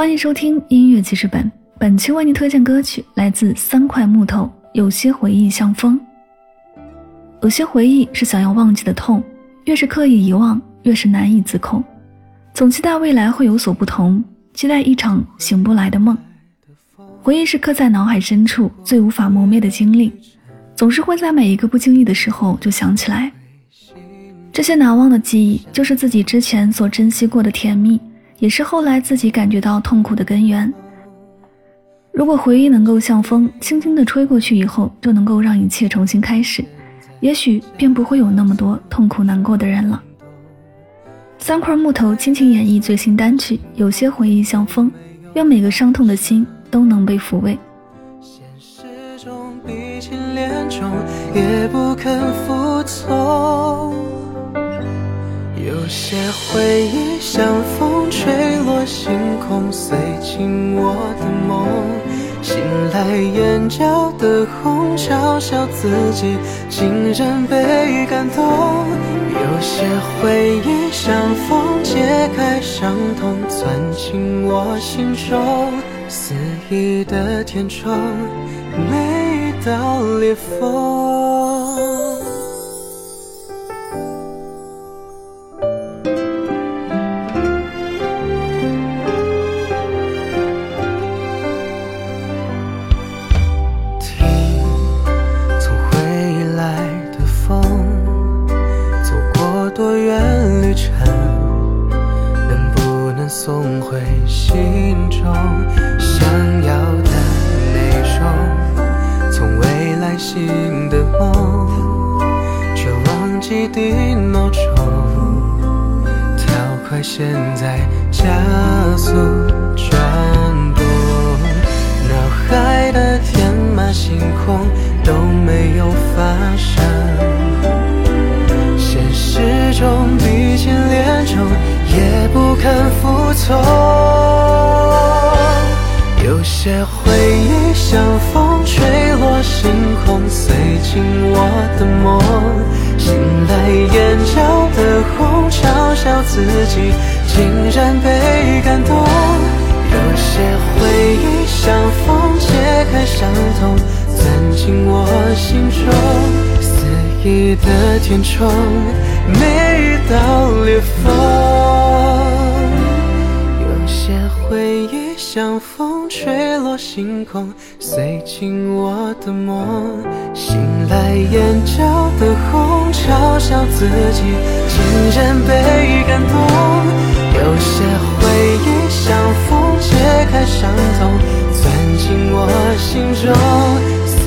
欢迎收听音乐记事本，本期为您推荐歌曲来自三块木头，有些回忆像风。有些回忆是想要忘记的痛，越是刻意遗忘，越是难以自控。总期待未来会有所不同，期待一场醒不来的梦。回忆是刻在脑海深处最无法磨灭的经历，总是会在每一个不经意的时候就想起来。这些难忘的记忆，就是自己之前所珍惜过的甜蜜。也是后来自己感觉到痛苦的根源。如果回忆能够像风，轻轻地吹过去以后，就能够让一切重新开始，也许便不会有那么多痛苦难过的人了。三块木头倾情演绎最新单曲，有些回忆像风，愿每个伤痛的心都能被抚慰。现实中中，也不肯服从。有些回忆像风吹落星空，碎进我的梦。醒来眼角的红，嘲笑自己竟然被感动。有些回忆像风解开伤痛，钻进我心中。肆意的填充每一道裂缝。多远旅程，能不能送回心中想要的内容，从未来醒的梦，却忘记定闹钟，跳快现在加速转动，脑海的天马行空都没有发生，肯服从，有些回忆像风吹落星空，碎进我的梦。醒来眼角的红，嘲笑自己竟然被感动。有些回忆像风解开伤痛，钻进我心中，肆意的填充每一道裂缝。些回忆像风吹落星空，碎进我的梦。醒来眼角的红，嘲笑自己竟然被感动。有些回忆像风解开伤痛，钻进我心中，肆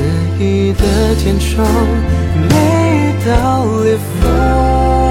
意的填充每一道裂缝。